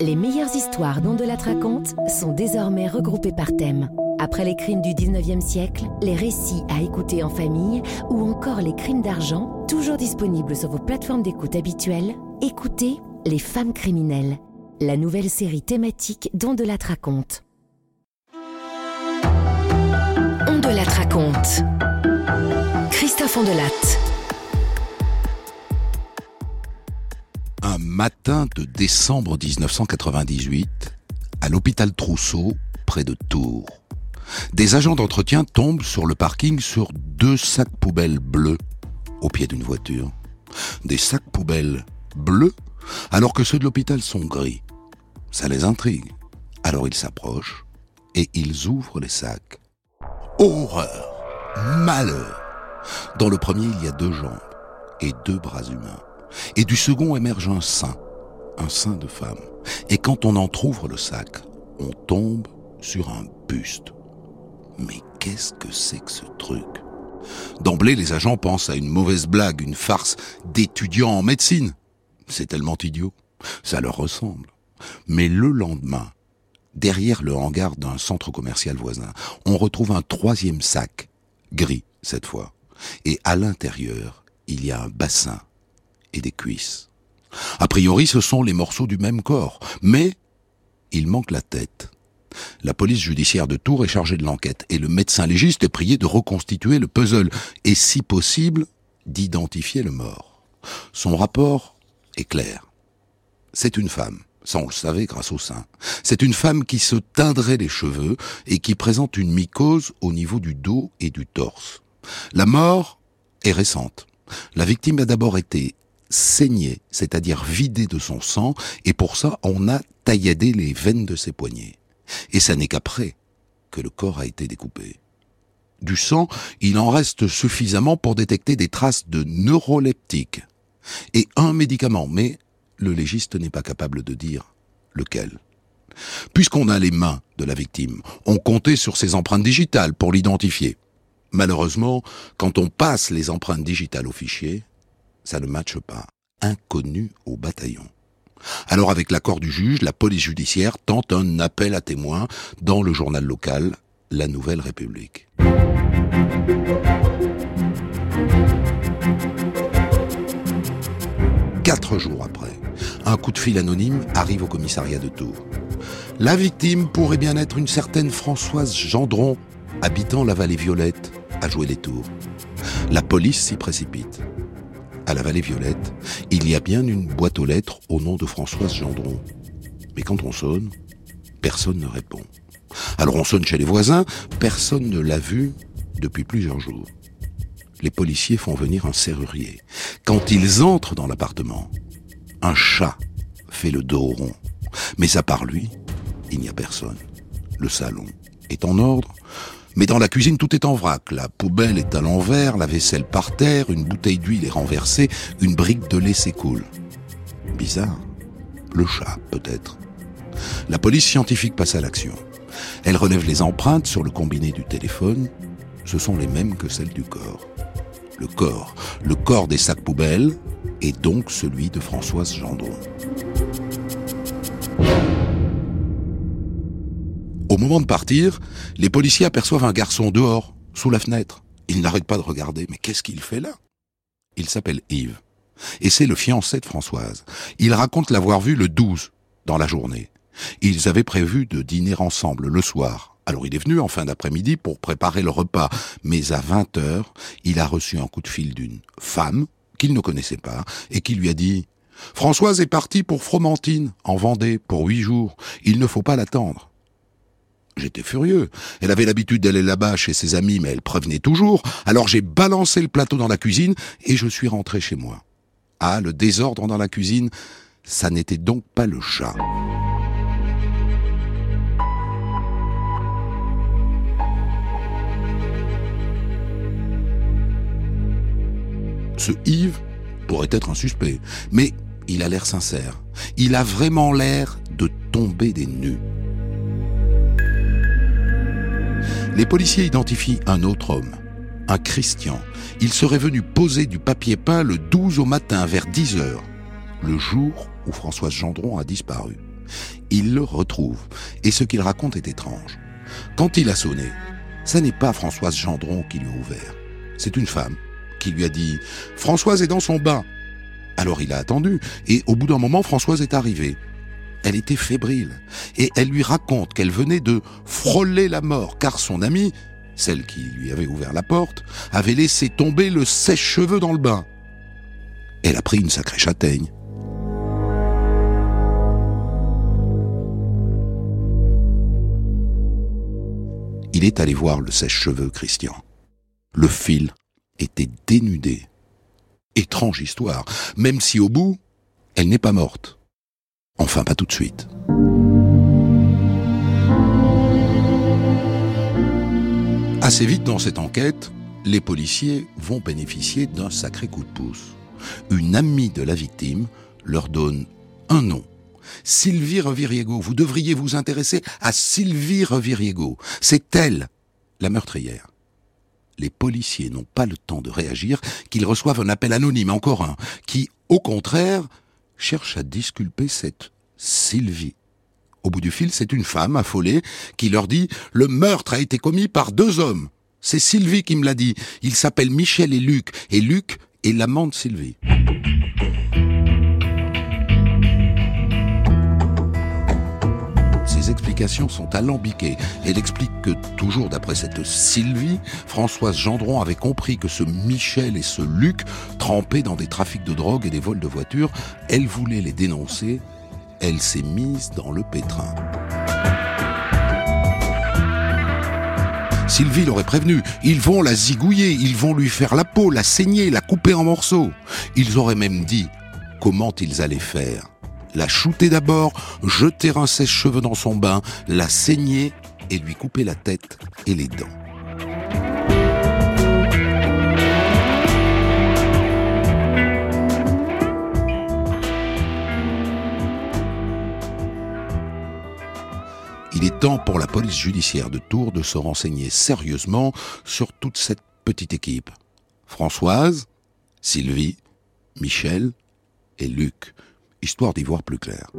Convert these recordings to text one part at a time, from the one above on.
Les meilleures histoires dont de la raconte sont désormais regroupées par thème. Après les crimes du 19e siècle, les récits à écouter en famille ou encore les crimes d'argent, toujours disponibles sur vos plateformes d'écoute habituelles, écoutez Les femmes criminelles, la nouvelle série thématique dont raconte. On raconte. Christophe Ondelat. Un matin de décembre 1998, à l'hôpital Trousseau, près de Tours, des agents d'entretien tombent sur le parking sur deux sacs poubelles bleus au pied d'une voiture. Des sacs poubelles bleus alors que ceux de l'hôpital sont gris. Ça les intrigue. Alors ils s'approchent et ils ouvrent les sacs. Horreur, malheur. Dans le premier, il y a deux jambes et deux bras humains et du second émerge un sein, un sein de femme. Et quand on entr'ouvre le sac, on tombe sur un buste. Mais qu'est-ce que c'est que ce truc? D'emblée, les agents pensent à une mauvaise blague, une farce d'étudiants en médecine. C'est tellement idiot. Ça leur ressemble. Mais le lendemain, derrière le hangar d'un centre commercial voisin, on retrouve un troisième sac, gris cette fois. Et à l'intérieur, il y a un bassin et des cuisses. A priori, ce sont les morceaux du même corps, mais il manque la tête. La police judiciaire de Tours est chargée de l'enquête et le médecin légiste est prié de reconstituer le puzzle et, si possible, d'identifier le mort. Son rapport est clair. C'est une femme. Ça, on le savait grâce au sein. C'est une femme qui se teindrait les cheveux et qui présente une mycose au niveau du dos et du torse. La mort est récente. La victime a d'abord été saigné, c'est-à-dire vidé de son sang, et pour ça on a tailladé les veines de ses poignets. Et ça n'est qu'après que le corps a été découpé. Du sang, il en reste suffisamment pour détecter des traces de neuroleptiques et un médicament, mais le légiste n'est pas capable de dire lequel. Puisqu'on a les mains de la victime, on comptait sur ses empreintes digitales pour l'identifier. Malheureusement, quand on passe les empreintes digitales au fichier, ça ne matche pas. Inconnu au bataillon. Alors avec l'accord du juge, la police judiciaire tente un appel à témoins dans le journal local La Nouvelle République. Quatre jours après, un coup de fil anonyme arrive au commissariat de Tours. La victime pourrait bien être une certaine Françoise Gendron, habitant la vallée Violette, à jouer les tours. La police s'y précipite à la Vallée Violette, il y a bien une boîte aux lettres au nom de Françoise Gendron. Mais quand on sonne, personne ne répond. Alors on sonne chez les voisins, personne ne l'a vu depuis plusieurs jours. Les policiers font venir un serrurier. Quand ils entrent dans l'appartement, un chat fait le dos rond. Mais à part lui, il n'y a personne. Le salon est en ordre, mais dans la cuisine, tout est en vrac. La poubelle est à l'envers, la vaisselle par terre, une bouteille d'huile est renversée, une brique de lait s'écoule. Bizarre. Le chat, peut-être. La police scientifique passe à l'action. Elle relève les empreintes sur le combiné du téléphone. Ce sont les mêmes que celles du corps. Le corps, le corps des sacs poubelles, est donc celui de Françoise Gendron. Au moment de partir, les policiers aperçoivent un garçon dehors, sous la fenêtre. Ils n'arrêtent pas de regarder. Mais qu'est-ce qu'il fait là? Il s'appelle Yves. Et c'est le fiancé de Françoise. Il raconte l'avoir vu le 12, dans la journée. Ils avaient prévu de dîner ensemble le soir. Alors il est venu en fin d'après-midi pour préparer le repas. Mais à 20 heures, il a reçu un coup de fil d'une femme qu'il ne connaissait pas et qui lui a dit Françoise est partie pour Fromentine, en Vendée, pour huit jours. Il ne faut pas l'attendre. J'étais furieux. Elle avait l'habitude d'aller là-bas chez ses amis, mais elle prévenait toujours. Alors j'ai balancé le plateau dans la cuisine et je suis rentré chez moi. Ah, le désordre dans la cuisine, ça n'était donc pas le chat. Ce Yves pourrait être un suspect, mais il a l'air sincère. Il a vraiment l'air de tomber des nues. Les policiers identifient un autre homme, un Christian. Il serait venu poser du papier peint le 12 au matin vers 10 heures, le jour où Françoise Gendron a disparu. Il le retrouve, et ce qu'il raconte est étrange. Quand il a sonné, ça n'est pas Françoise Gendron qui lui a ouvert. C'est une femme qui lui a dit « Françoise est dans son bain ». Alors il a attendu, et au bout d'un moment, Françoise est arrivée. Elle était fébrile, et elle lui raconte qu'elle venait de frôler la mort, car son amie, celle qui lui avait ouvert la porte, avait laissé tomber le sèche-cheveux dans le bain. Elle a pris une sacrée châtaigne. Il est allé voir le sèche-cheveux Christian. Le fil était dénudé. Étrange histoire, même si au bout, elle n'est pas morte. Enfin, pas tout de suite. Assez vite dans cette enquête, les policiers vont bénéficier d'un sacré coup de pouce. Une amie de la victime leur donne un nom. Sylvie Reviriego. Vous devriez vous intéresser à Sylvie Reviriego. C'est elle, la meurtrière. Les policiers n'ont pas le temps de réagir qu'ils reçoivent un appel anonyme, encore un, qui, au contraire, cherche à disculper cette Sylvie. Au bout du fil, c'est une femme affolée qui leur dit ⁇ Le meurtre a été commis par deux hommes. C'est Sylvie qui me l'a dit. Ils s'appellent Michel et Luc. Et Luc est l'amant de Sylvie. Sont alambiquées. Elle explique que, toujours d'après cette Sylvie, Françoise Gendron avait compris que ce Michel et ce Luc, trempés dans des trafics de drogue et des vols de voitures, elle voulait les dénoncer. Elle s'est mise dans le pétrin. Sylvie l'aurait prévenu, ils vont la zigouiller, ils vont lui faire la peau, la saigner, la couper en morceaux. Ils auraient même dit comment ils allaient faire. La shooter d'abord, jeter un sèche-cheveux dans son bain, la saigner et lui couper la tête et les dents. Il est temps pour la police judiciaire de Tours de se renseigner sérieusement sur toute cette petite équipe. Françoise, Sylvie, Michel et Luc, histoire d'y voir plus clair.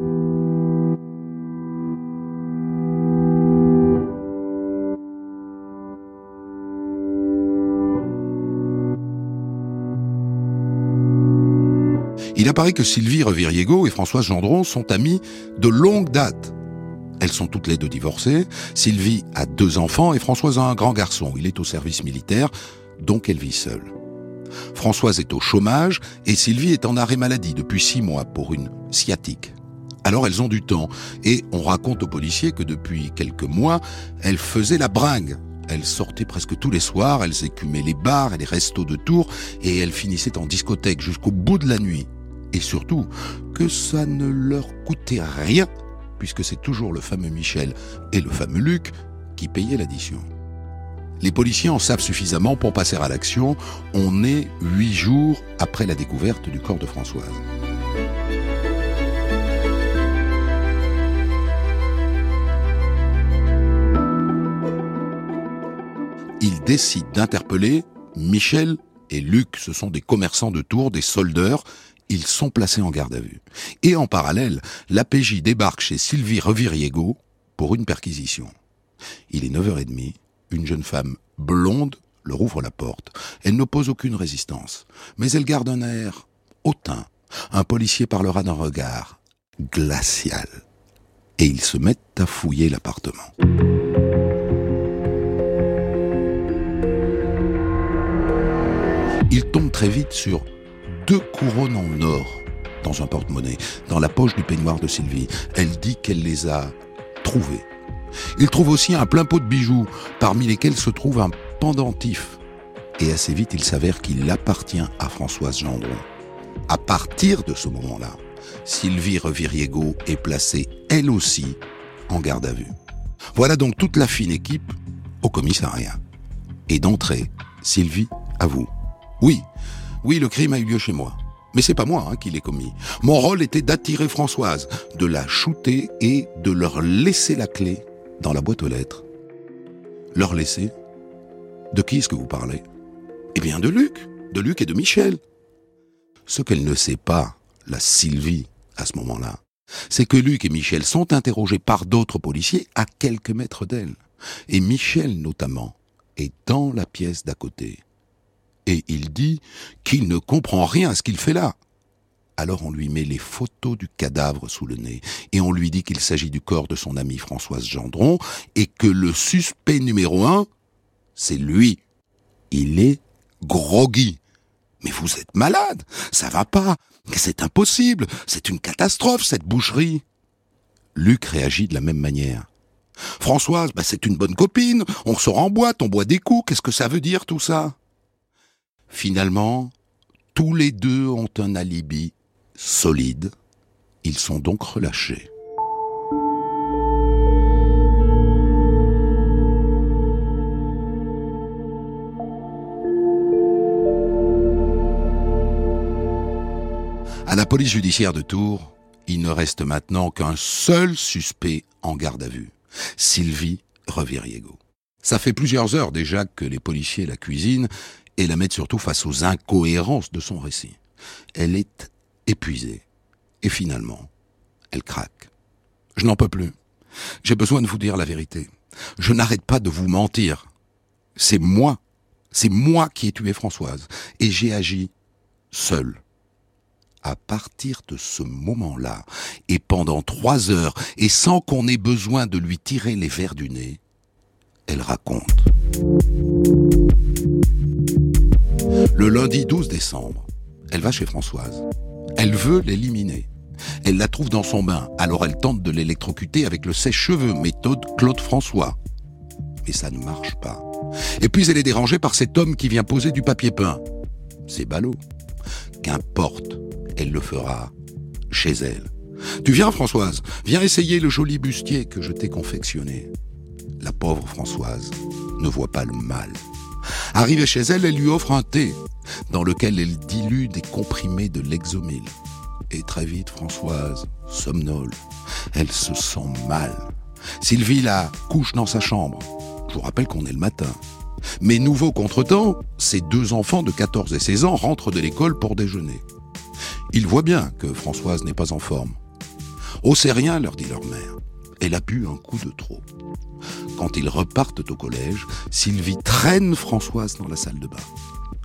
Il apparaît que Sylvie Reviriego et Françoise Gendron sont amies de longue date. Elles sont toutes les deux divorcées. Sylvie a deux enfants et Françoise a un grand garçon. Il est au service militaire, donc elle vit seule. Françoise est au chômage et Sylvie est en arrêt maladie depuis six mois pour une sciatique. Alors elles ont du temps et on raconte aux policiers que depuis quelques mois, elles faisaient la bringue. Elles sortaient presque tous les soirs, elles écumaient les bars et les restos de Tours et elles finissaient en discothèque jusqu'au bout de la nuit. Et surtout, que ça ne leur coûtait rien puisque c'est toujours le fameux Michel et le fameux Luc qui payaient l'addition. Les policiers en savent suffisamment pour passer à l'action. On est huit jours après la découverte du corps de Françoise. Ils décident d'interpeller Michel et Luc. Ce sont des commerçants de Tours, des soldeurs, ils sont placés en garde à vue. Et en parallèle, l'APJ débarque chez Sylvie Reviriego pour une perquisition. Il est 9h30, une jeune femme blonde leur ouvre la porte. Elle n'oppose aucune résistance, mais elle garde un air hautain. Un policier parlera d'un regard glacial. Et ils se mettent à fouiller l'appartement. Ils tombent très vite sur deux couronnes en or dans un porte-monnaie, dans la poche du peignoir de Sylvie. Elle dit qu'elle les a trouvés. Il trouve aussi un plein pot de bijoux, parmi lesquels se trouve un pendentif. Et assez vite, il s'avère qu'il appartient à Françoise Gendron. À partir de ce moment-là, Sylvie Reviriego est placée, elle aussi, en garde à vue. Voilà donc toute la fine équipe au commissariat. Et d'entrée, Sylvie avoue. Oui, oui, le crime a eu lieu chez moi. Mais c'est pas moi hein, qui l'ai commis. Mon rôle était d'attirer Françoise, de la shooter et de leur laisser la clé dans la boîte aux lettres. Leur laisser De qui est-ce que vous parlez? Eh bien de Luc, de Luc et de Michel. Ce qu'elle ne sait pas, la Sylvie, à ce moment-là, c'est que Luc et Michel sont interrogés par d'autres policiers à quelques mètres d'elle. Et Michel, notamment, est dans la pièce d'à côté. Et il dit qu'il ne comprend rien à ce qu'il fait là. Alors on lui met les photos du cadavre sous le nez et on lui dit qu'il s'agit du corps de son amie Françoise Gendron et que le suspect numéro un, c'est lui. Il est groggy. Mais vous êtes malade, ça va pas, c'est impossible, c'est une catastrophe cette boucherie. Luc réagit de la même manière. Françoise, bah, c'est une bonne copine, on sort en boîte, on boit des coups, qu'est-ce que ça veut dire tout ça? Finalement, tous les deux ont un alibi solide, ils sont donc relâchés. À la police judiciaire de Tours, il ne reste maintenant qu'un seul suspect en garde à vue, Sylvie Reviriego. Ça fait plusieurs heures déjà que les policiers la cuisinent et la mettent surtout face aux incohérences de son récit. Elle est épuisée. Et finalement, elle craque. Je n'en peux plus. J'ai besoin de vous dire la vérité. Je n'arrête pas de vous mentir. C'est moi. C'est moi qui ai tué Françoise. Et j'ai agi seul à partir de ce moment-là, et pendant trois heures, et sans qu'on ait besoin de lui tirer les verres du nez, elle raconte. Le lundi 12 décembre, elle va chez Françoise. Elle veut l'éliminer. Elle la trouve dans son bain, alors elle tente de l'électrocuter avec le sèche-cheveux, méthode Claude François. Mais ça ne marche pas. Et puis elle est dérangée par cet homme qui vient poser du papier peint. C'est ballot. Qu'importe, elle le fera chez elle. Tu viens, Françoise, viens essayer le joli bustier que je t'ai confectionné. La pauvre Françoise ne voit pas le mal. Arrivée chez elle, elle lui offre un thé, dans lequel elle dilue des comprimés de l'exomil. Et très vite, Françoise somnole. Elle se sent mal. Sylvie la couche dans sa chambre. Je vous rappelle qu'on est le matin. Mais nouveau contretemps, ses deux enfants de 14 et 16 ans rentrent de l'école pour déjeuner. Ils voient bien que Françoise n'est pas en forme. C'est rien, leur dit leur mère. Elle a bu un coup de trop. Quand ils repartent au collège, Sylvie traîne Françoise dans la salle de bain.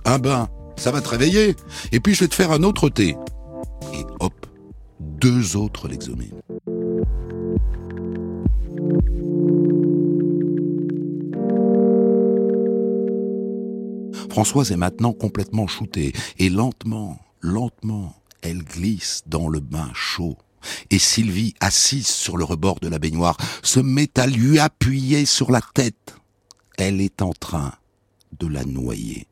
Un bain, ça va te réveiller. Et puis je vais te faire un autre thé. Et hop, deux autres l'exomènent. Françoise est maintenant complètement shootée et lentement, lentement, elle glisse dans le bain chaud. Et Sylvie, assise sur le rebord de la baignoire, se met à lui appuyer sur la tête. Elle est en train de la noyer.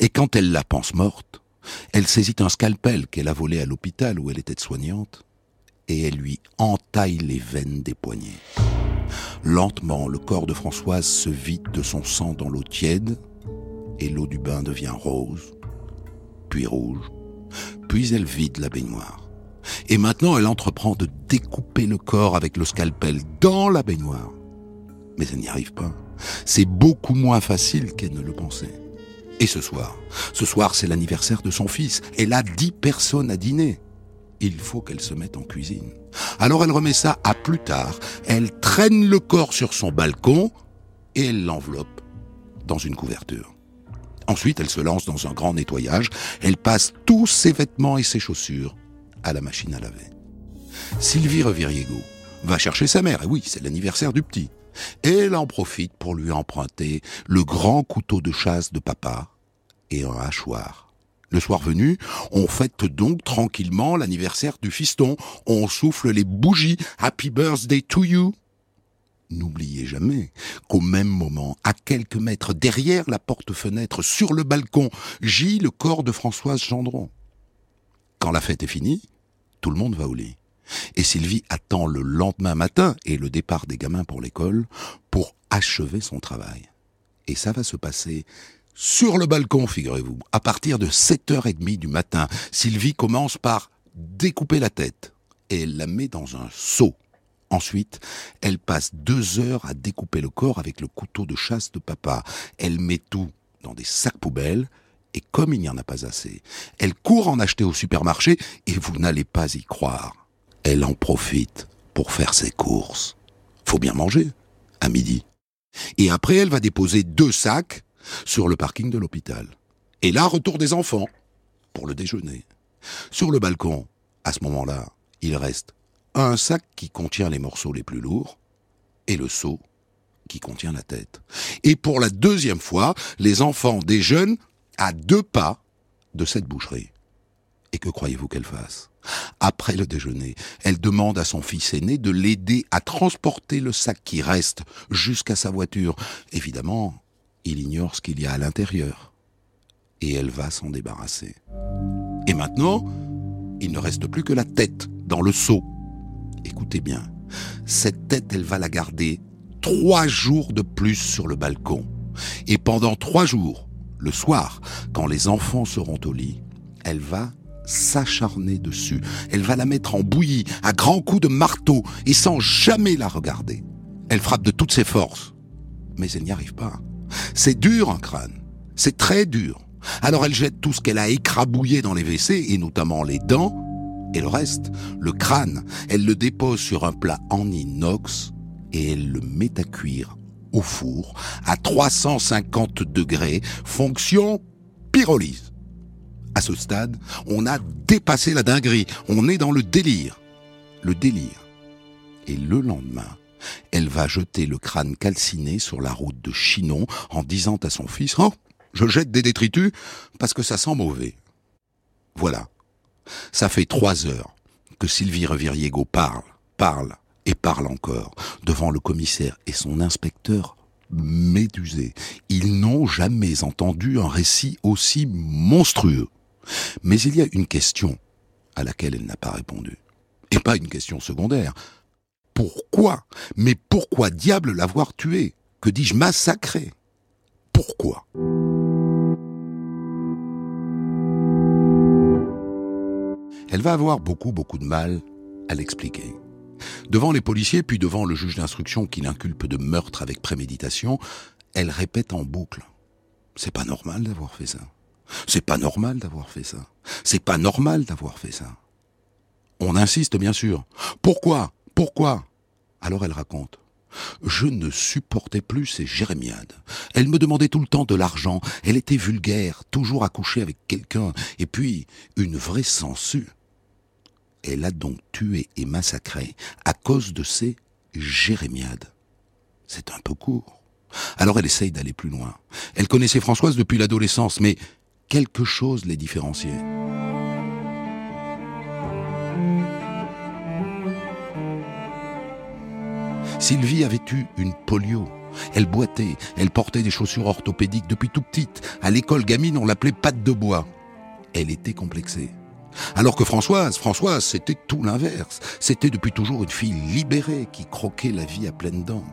Et quand elle la pense morte, elle saisit un scalpel qu'elle a volé à l'hôpital où elle était soignante, et elle lui entaille les veines des poignets. Lentement, le corps de Françoise se vide de son sang dans l'eau tiède, et l'eau du bain devient rose, puis rouge, puis elle vide la baignoire. Et maintenant, elle entreprend de découper le corps avec le scalpel dans la baignoire. Mais elle n'y arrive pas. C'est beaucoup moins facile qu'elle ne le pensait. Et ce soir, ce soir c'est l'anniversaire de son fils. Elle a dix personnes à dîner. Il faut qu'elle se mette en cuisine. Alors elle remet ça à plus tard. Elle traîne le corps sur son balcon et elle l'enveloppe dans une couverture. Ensuite, elle se lance dans un grand nettoyage. Elle passe tous ses vêtements et ses chaussures à la machine à laver. Sylvie Reviriego va chercher sa mère. Et oui, c'est l'anniversaire du petit. Et elle en profite pour lui emprunter le grand couteau de chasse de papa et un hachoir. Le soir venu, on fête donc tranquillement l'anniversaire du fiston. On souffle les bougies Happy Birthday to you. N'oubliez jamais qu'au même moment, à quelques mètres derrière la porte-fenêtre, sur le balcon, gît le corps de Françoise Gendron. Quand la fête est finie, tout le monde va au lit. Et Sylvie attend le lendemain matin et le départ des gamins pour l'école pour achever son travail. Et ça va se passer sur le balcon, figurez-vous. À partir de 7h30 du matin, Sylvie commence par découper la tête et elle la met dans un seau. Ensuite, elle passe deux heures à découper le corps avec le couteau de chasse de papa. Elle met tout dans des sacs poubelles et comme il n'y en a pas assez, elle court en acheter au supermarché et vous n'allez pas y croire. elle en profite pour faire ses courses. Faut bien manger, à midi. Et après, elle va déposer deux sacs sur le parking de l'hôpital. Et là, retour des enfants, pour le déjeuner. Sur le balcon, à ce moment-là, il reste un sac qui contient les morceaux les plus lourds et le seau qui contient la tête. Et pour la deuxième fois, les enfants déjeunent à deux pas de cette boucherie. Et que croyez-vous qu'elle fasse? Après le déjeuner, elle demande à son fils aîné de l'aider à transporter le sac qui reste jusqu'à sa voiture. Évidemment, il ignore ce qu'il y a à l'intérieur. Et elle va s'en débarrasser. Et maintenant, il ne reste plus que la tête dans le seau. Écoutez bien, cette tête, elle va la garder trois jours de plus sur le balcon. Et pendant trois jours, le soir, quand les enfants seront au lit, elle va s'acharner dessus. Elle va la mettre en bouillie à grands coups de marteau et sans jamais la regarder. Elle frappe de toutes ses forces. Mais elle n'y arrive pas. C'est dur un crâne. C'est très dur. Alors elle jette tout ce qu'elle a écrabouillé dans les WC, et notamment les dents, et le reste, le crâne, elle le dépose sur un plat en inox, et elle le met à cuire au four à 350 degrés, fonction pyrolyse. À ce stade, on a dépassé la dinguerie, on est dans le délire. Le délire. Et le lendemain, elle va jeter le crâne calciné sur la route de Chinon en disant à son fils Oh, je jette des détritus parce que ça sent mauvais. Voilà. Ça fait trois heures que Sylvie Reviriego parle, parle et parle encore devant le commissaire et son inspecteur médusés. Ils n'ont jamais entendu un récit aussi monstrueux. Mais il y a une question à laquelle elle n'a pas répondu. Et pas une question secondaire. Pourquoi? Mais pourquoi diable l'avoir tué? Que dis-je massacré? Pourquoi? Elle va avoir beaucoup, beaucoup de mal à l'expliquer. Devant les policiers, puis devant le juge d'instruction qui l'inculpe de meurtre avec préméditation, elle répète en boucle. C'est pas normal d'avoir fait ça. C'est pas normal d'avoir fait ça. C'est pas normal d'avoir fait ça. On insiste, bien sûr. Pourquoi? Pourquoi? Alors elle raconte. Je ne supportais plus ces jérémiades. Elle me demandait tout le temps de l'argent, elle était vulgaire, toujours à coucher avec quelqu'un, et puis une vraie sangsue. Elle a donc tué et massacré à cause de ces jérémiades. C'est un peu court. Alors elle essaye d'aller plus loin. Elle connaissait Françoise depuis l'adolescence, mais quelque chose les différenciait. Sylvie avait eu une polio. Elle boitait, elle portait des chaussures orthopédiques depuis tout petite. À l'école gamine, on l'appelait patte de bois. Elle était complexée. Alors que Françoise, Françoise, c'était tout l'inverse. C'était depuis toujours une fille libérée qui croquait la vie à pleines dents.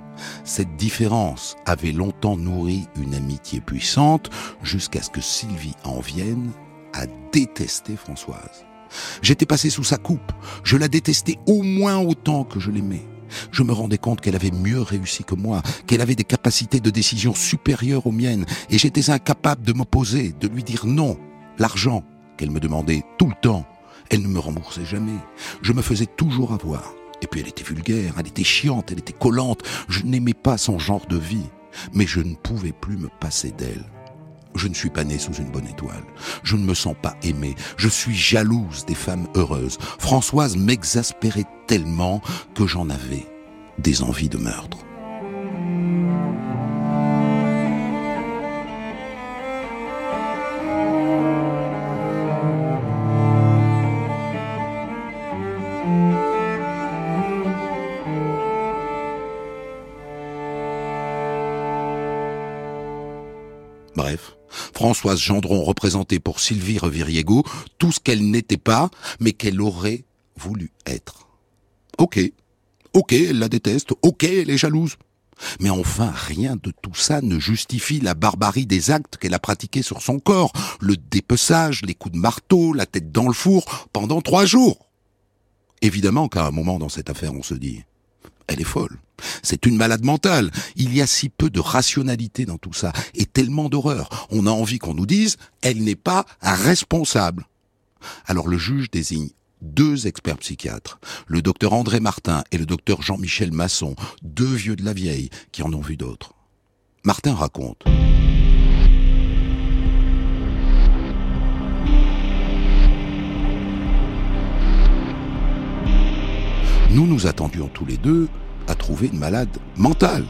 Cette différence avait longtemps nourri une amitié puissante jusqu'à ce que Sylvie en vienne à détester Françoise. J'étais passé sous sa coupe. Je la détestais au moins autant que je l'aimais. Je me rendais compte qu'elle avait mieux réussi que moi, qu'elle avait des capacités de décision supérieures aux miennes, et j'étais incapable de m'opposer, de lui dire non. L'argent, qu'elle me demandait tout le temps. Elle ne me remboursait jamais. Je me faisais toujours avoir. Et puis elle était vulgaire, elle était chiante, elle était collante. Je n'aimais pas son genre de vie. Mais je ne pouvais plus me passer d'elle. Je ne suis pas né sous une bonne étoile. Je ne me sens pas aimé. Je suis jalouse des femmes heureuses. Françoise m'exaspérait tellement que j'en avais des envies de meurtre. Françoise Gendron représentait pour Sylvie Reviriego tout ce qu'elle n'était pas, mais qu'elle aurait voulu être. Ok, ok, elle la déteste, ok, elle est jalouse. Mais enfin, rien de tout ça ne justifie la barbarie des actes qu'elle a pratiqués sur son corps, le dépeçage, les coups de marteau, la tête dans le four, pendant trois jours. Évidemment qu'à un moment dans cette affaire, on se dit, elle est folle. C'est une malade mentale. Il y a si peu de rationalité dans tout ça et tellement d'horreur. On a envie qu'on nous dise, elle n'est pas responsable. Alors le juge désigne deux experts psychiatres, le docteur André Martin et le docteur Jean-Michel Masson, deux vieux de la vieille qui en ont vu d'autres. Martin raconte. Nous nous attendions tous les deux à trouver une malade mentale.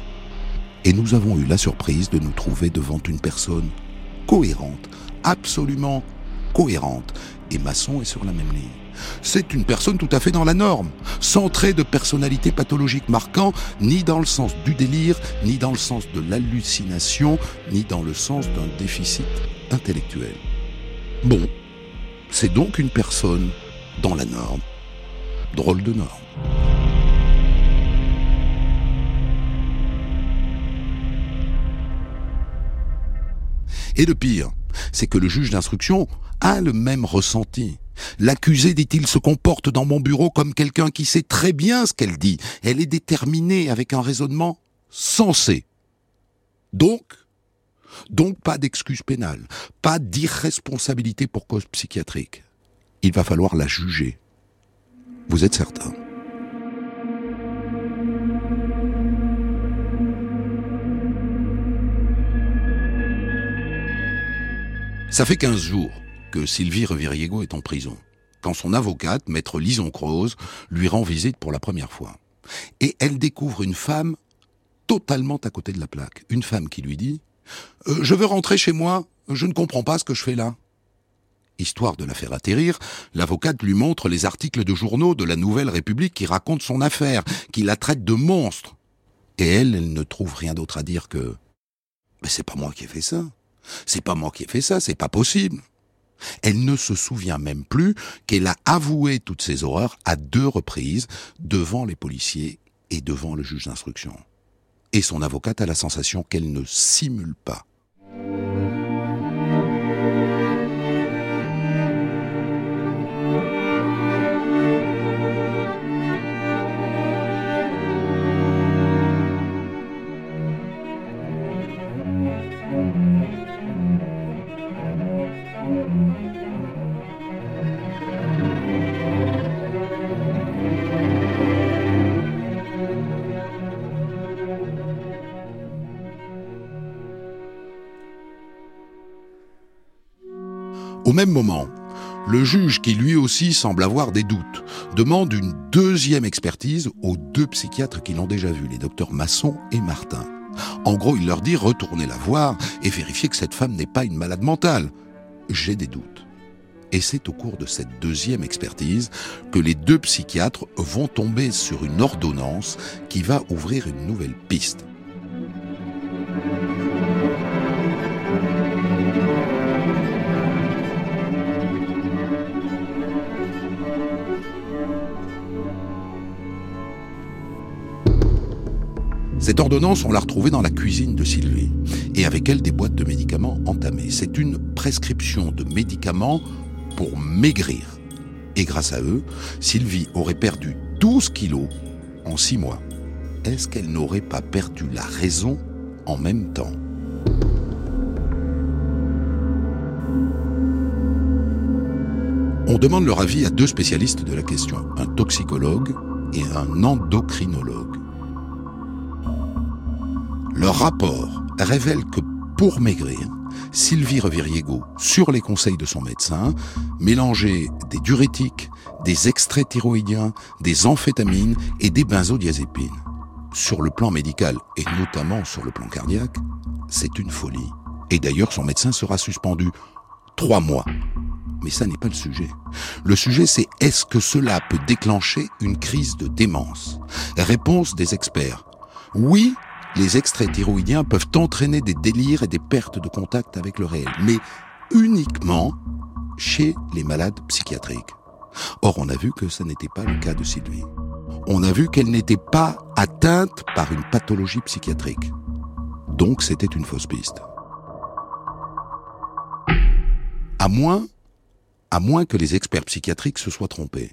Et nous avons eu la surprise de nous trouver devant une personne cohérente, absolument cohérente. Et Masson est sur la même ligne. C'est une personne tout à fait dans la norme, sans trait de personnalité pathologique marquant, ni dans le sens du délire, ni dans le sens de l'hallucination, ni dans le sens d'un déficit intellectuel. Bon, c'est donc une personne dans la norme. Drôle de norme. Et le pire, c'est que le juge d'instruction a le même ressenti. L'accusé, dit-il, se comporte dans mon bureau comme quelqu'un qui sait très bien ce qu'elle dit. Elle est déterminée avec un raisonnement sensé. Donc, donc pas d'excuse pénale, pas d'irresponsabilité pour cause psychiatrique. Il va falloir la juger. Vous êtes certain Ça fait 15 jours que Sylvie Reviriego est en prison, quand son avocate, maître Lison Croze, lui rend visite pour la première fois. Et elle découvre une femme totalement à côté de la plaque. Une femme qui lui dit euh, Je veux rentrer chez moi, je ne comprends pas ce que je fais là. Histoire de la faire atterrir, l'avocate lui montre les articles de journaux de la Nouvelle République qui racontent son affaire, qui la traite de monstre. Et elle, elle ne trouve rien d'autre à dire que Mais c'est pas moi qui ai fait ça. C'est pas moi qui ai fait ça, c'est pas possible. Elle ne se souvient même plus qu'elle a avoué toutes ces horreurs à deux reprises devant les policiers et devant le juge d'instruction. Et son avocate a la sensation qu'elle ne simule pas. Même moment, le juge, qui lui aussi semble avoir des doutes, demande une deuxième expertise aux deux psychiatres qui l'ont déjà vu, les docteurs Masson et Martin. En gros, il leur dit retournez la voir et vérifiez que cette femme n'est pas une malade mentale. J'ai des doutes. Et c'est au cours de cette deuxième expertise que les deux psychiatres vont tomber sur une ordonnance qui va ouvrir une nouvelle piste. Cette ordonnance, on l'a retrouvée dans la cuisine de Sylvie, et avec elle des boîtes de médicaments entamées. C'est une prescription de médicaments pour maigrir. Et grâce à eux, Sylvie aurait perdu 12 kilos en 6 mois. Est-ce qu'elle n'aurait pas perdu la raison en même temps? On demande leur avis à deux spécialistes de la question, un toxicologue et un endocrinologue. Leur rapport révèle que pour maigrir, Sylvie Reviriego, sur les conseils de son médecin, mélangeait des diurétiques, des extraits thyroïdiens, des amphétamines et des benzodiazépines. Sur le plan médical et notamment sur le plan cardiaque, c'est une folie. Et d'ailleurs, son médecin sera suspendu trois mois. Mais ça n'est pas le sujet. Le sujet, c'est est-ce que cela peut déclencher une crise de démence? Réponse des experts. Oui, les extraits thyroïdiens peuvent entraîner des délires et des pertes de contact avec le réel, mais uniquement chez les malades psychiatriques. Or, on a vu que ce n'était pas le cas de Sylvie. On a vu qu'elle n'était pas atteinte par une pathologie psychiatrique. Donc, c'était une fausse piste. À moins, à moins que les experts psychiatriques se soient trompés.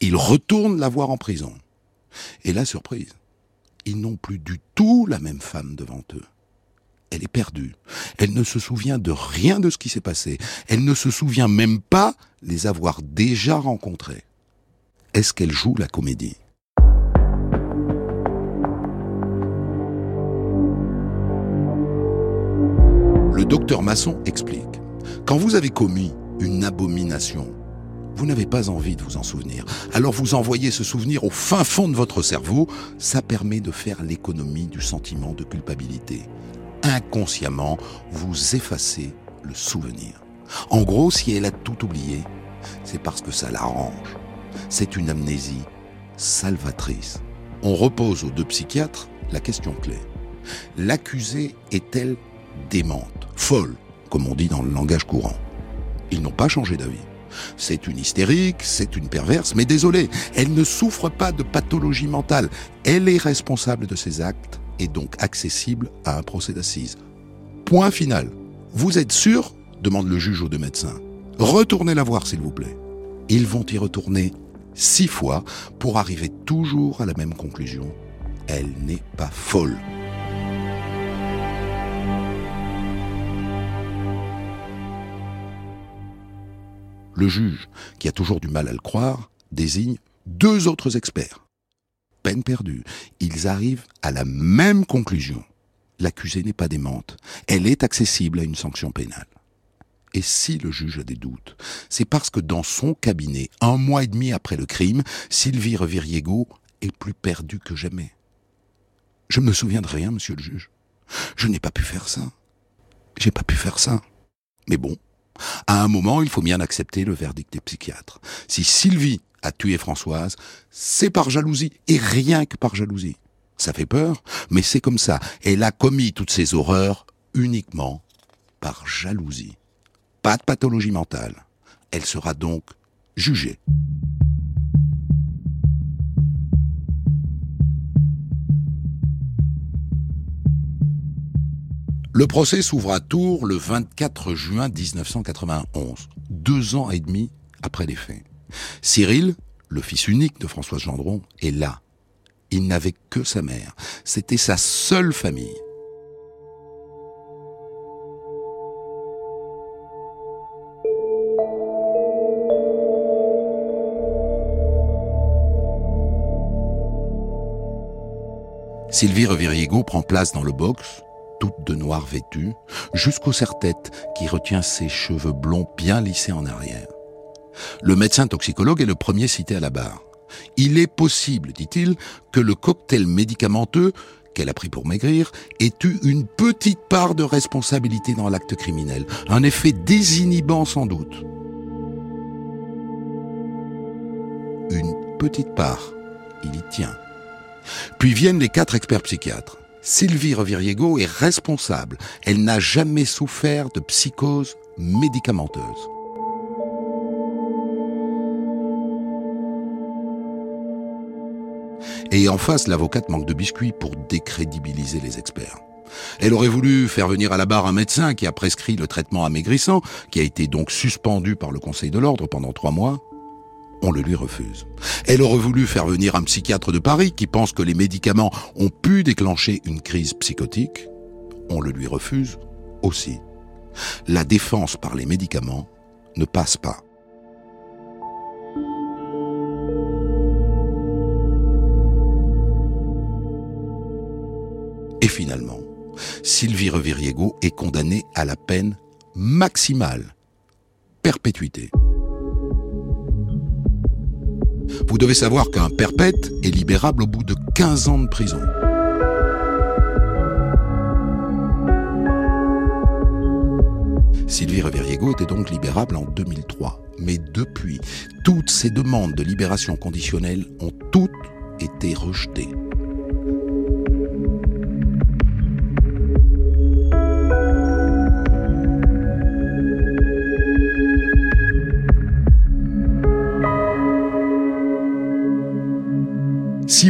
Ils retournent la voir en prison. Et la surprise, ils n'ont plus du tout la même femme devant eux. Elle est perdue. Elle ne se souvient de rien de ce qui s'est passé. Elle ne se souvient même pas les avoir déjà rencontrés. est-ce qu'elle joue la comédie? Le docteur Masson explique. Quand vous avez commis une abomination, vous n'avez pas envie de vous en souvenir. Alors vous envoyez ce souvenir au fin fond de votre cerveau. Ça permet de faire l'économie du sentiment de culpabilité. Inconsciemment, vous effacez le souvenir. En gros, si elle a tout oublié, c'est parce que ça l'arrange. C'est une amnésie salvatrice. On repose aux deux psychiatres la question clé. L'accusée est-elle démente, folle, comme on dit dans le langage courant Ils n'ont pas changé d'avis. C'est une hystérique, c'est une perverse, mais désolé, elle ne souffre pas de pathologie mentale. Elle est responsable de ses actes et donc accessible à un procès d'assises. Point final. Vous êtes sûr? demande le juge aux deux médecins. Retournez la voir, s'il vous plaît. Ils vont y retourner six fois pour arriver toujours à la même conclusion. Elle n'est pas folle. Le juge, qui a toujours du mal à le croire, désigne deux autres experts. Peine perdue. Ils arrivent à la même conclusion. L'accusée n'est pas démente. Elle est accessible à une sanction pénale. Et si le juge a des doutes, c'est parce que dans son cabinet, un mois et demi après le crime, Sylvie Reviriego est plus perdue que jamais. Je ne me souviens de rien, monsieur le juge. Je n'ai pas pu faire ça. J'ai pas pu faire ça. Mais bon, à un moment, il faut bien accepter le verdict des psychiatres. Si Sylvie a tué Françoise, c'est par jalousie, et rien que par jalousie. Ça fait peur, mais c'est comme ça. Elle a commis toutes ces horreurs uniquement par jalousie pas de pathologie mentale. Elle sera donc jugée. Le procès s'ouvre à Tours le 24 juin 1991, deux ans et demi après les faits. Cyril, le fils unique de Françoise Gendron, est là. Il n'avait que sa mère. C'était sa seule famille. Sylvie Reviriego prend place dans le box, de noir vêtue, jusqu'au serre-tête qui retient ses cheveux blonds bien lissés en arrière. Le médecin toxicologue est le premier cité à la barre. Il est possible, dit-il, que le cocktail médicamenteux qu'elle a pris pour maigrir ait eu une petite part de responsabilité dans l'acte criminel, un effet désinhibant sans doute. Une petite part, il y tient. Puis viennent les quatre experts psychiatres. Sylvie Reviriego est responsable. Elle n'a jamais souffert de psychose médicamenteuse. Et en face, l'avocate manque de biscuits pour décrédibiliser les experts. Elle aurait voulu faire venir à la barre un médecin qui a prescrit le traitement amaigrissant, qui a été donc suspendu par le Conseil de l'ordre pendant trois mois on le lui refuse. Elle aurait voulu faire venir un psychiatre de Paris qui pense que les médicaments ont pu déclencher une crise psychotique. On le lui refuse aussi. La défense par les médicaments ne passe pas. Et finalement, Sylvie Reviriego est condamnée à la peine maximale, perpétuité. Vous devez savoir qu'un perpète est libérable au bout de 15 ans de prison. Sylvie Reveriego était donc libérable en 2003. Mais depuis, toutes ces demandes de libération conditionnelle ont toutes été rejetées.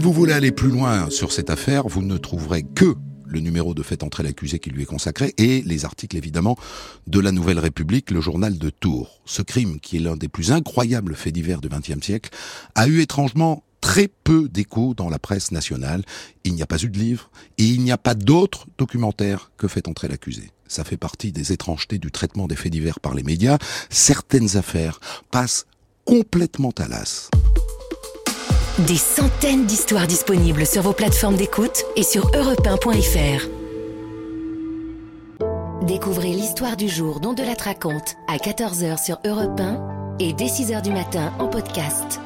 Vous voulez aller plus loin sur cette affaire, vous ne trouverez que le numéro de fait entrer l'accusé qui lui est consacré et les articles évidemment de la Nouvelle République, le journal de Tours. Ce crime, qui est l'un des plus incroyables faits divers du XXe siècle, a eu étrangement très peu d'écho dans la presse nationale. Il n'y a pas eu de livre et il n'y a pas d'autre documentaire que fait entrer l'accusé. Ça fait partie des étrangetés du traitement des faits divers par les médias. Certaines affaires passent complètement à l'as. Des centaines d'histoires disponibles sur vos plateformes d'écoute et sur europe1.fr. Découvrez l'histoire du jour dont de la raconte à 14h sur Europe 1 et dès 6h du matin en podcast.